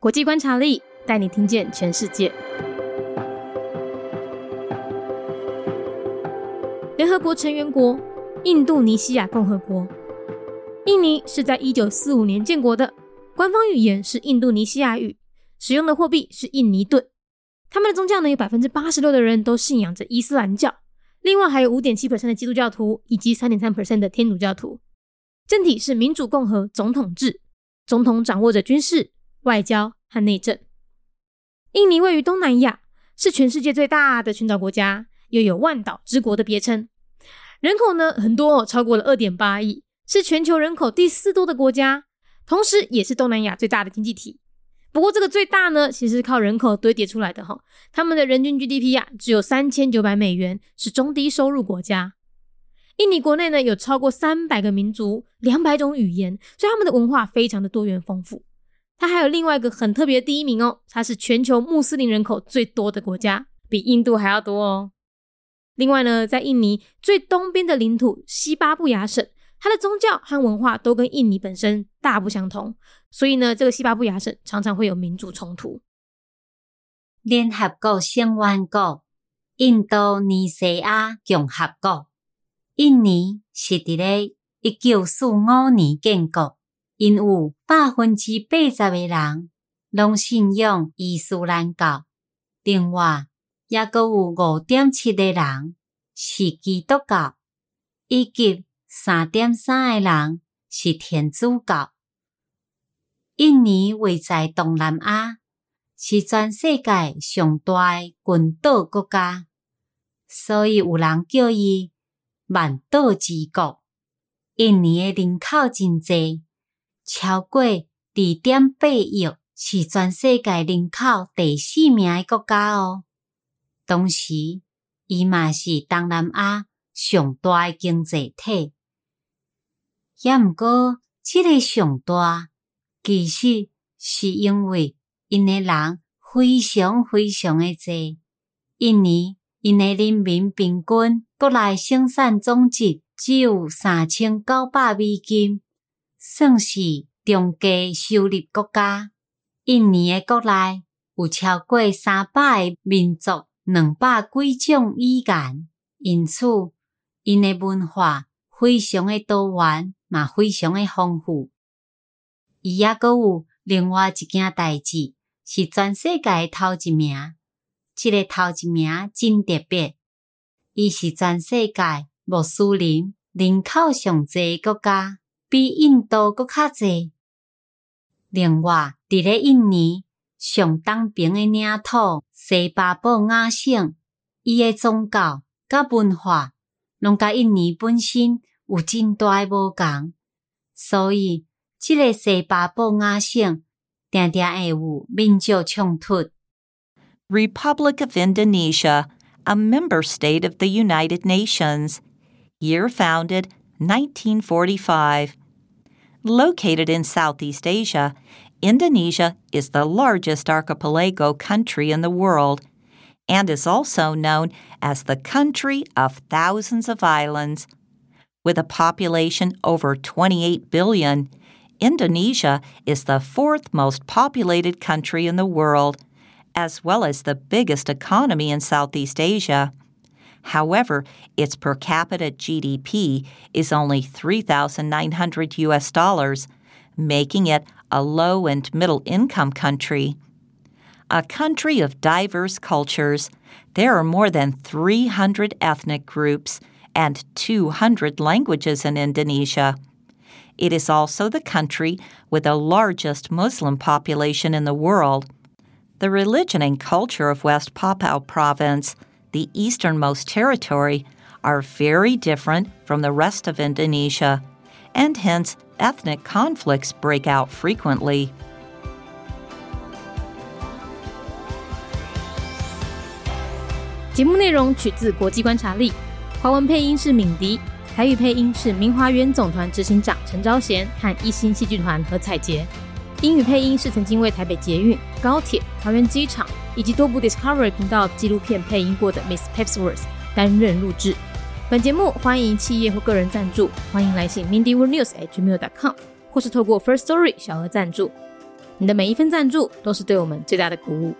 国际观察力带你听见全世界。联合国成员国印度尼西亚共和国，印尼是在一九四五年建国的，官方语言是印度尼西亚语，使用的货币是印尼盾。他们的宗教呢，有百分之八十六的人都信仰着伊斯兰教，另外还有五点七 percent 的基督教徒以及三点三 percent 的天主教徒。政体是民主共和总统制，总统掌握着军事、外交和内政。印尼位于东南亚，是全世界最大的群岛国家。又有“万岛之国”的别称，人口呢很多，超过了二点八亿，是全球人口第四多的国家，同时也是东南亚最大的经济体。不过这个最大呢，其实是靠人口堆叠出来的哈。他们的人均 GDP 呀，只有三千九百美元，是中低收入国家。印尼国内呢有超过三百个民族，两百种语言，所以他们的文化非常的多元丰富。它还有另外一个很特别的第一名哦，它是全球穆斯林人口最多的国家，比印度还要多哦。另外呢，在印尼最东边的领土西巴布亚省，它的宗教和文化都跟印尼本身大不相同，所以呢，这个西巴布亚省常常会有民族冲突。联合国成员国印度尼西亚共和国，印尼是伫咧一九四五年建国，因有百分之八十诶人拢信仰伊斯兰教，另外。也阁有五点七个人是基督教，以及三点三个人是天主教。印尼位在东南亚，是全世界上大诶群岛国家，所以有人叫伊万岛之国。印尼诶人口真济，超过二点八亿，是全世界人口第四名诶国家哦。同时，伊嘛是东南亚上大诶经济体。也毋过，即个上大其实是因为因诶人非常非常诶济。一年因诶人民平均国内生产总值只有三千九百美金，算是中低收入国家。印尼诶国内有超过三百个民族。两百几种语言，因此因诶文化非常诶多元，嘛非常诶丰富。伊也阁有另外一件代志，是全世界头一名。即个头一名真特别，伊是全世界穆斯林人口上济国家，比印度搁较济。另外，伫咧印尼。上东边诶领土西巴布亚省，伊诶宗教甲文化，拢甲印尼本身有真大诶无共，所以即个西巴布亚省定定会有民族冲突。Republic of Indonesia, a member state of the United Nations, year founded 1945. Located in Southeast Asia, Indonesia is the largest archipelago country in the world and is also known as the country of thousands of islands. With a population over 28 billion, Indonesia is the fourth most populated country in the world, as well as the biggest economy in Southeast Asia. However, its per capita GDP is only 3,900 US dollars, making it a low and middle income country. A country of diverse cultures, there are more than 300 ethnic groups and 200 languages in Indonesia. It is also the country with the largest Muslim population in the world. The religion and culture of West Papua province, the easternmost territory, are very different from the rest of Indonesia, and hence ethnic conflicts break out frequently. 节目内容取自国际观察力，华文配音是敏迪，台语配音是明华园总团执行长陈昭贤和一星戏剧团何彩杰，英语配音是曾经为台北捷运、高铁、桃园机场 以及多部 Discovery 频道纪录片配音过的 Miss Pepsworth 担任录制。本节目欢迎企业或个人赞助，欢迎来信 mindyworldnews@gmail.com，或是透过 First Story 小额赞助。你的每一份赞助都是对我们最大的鼓舞。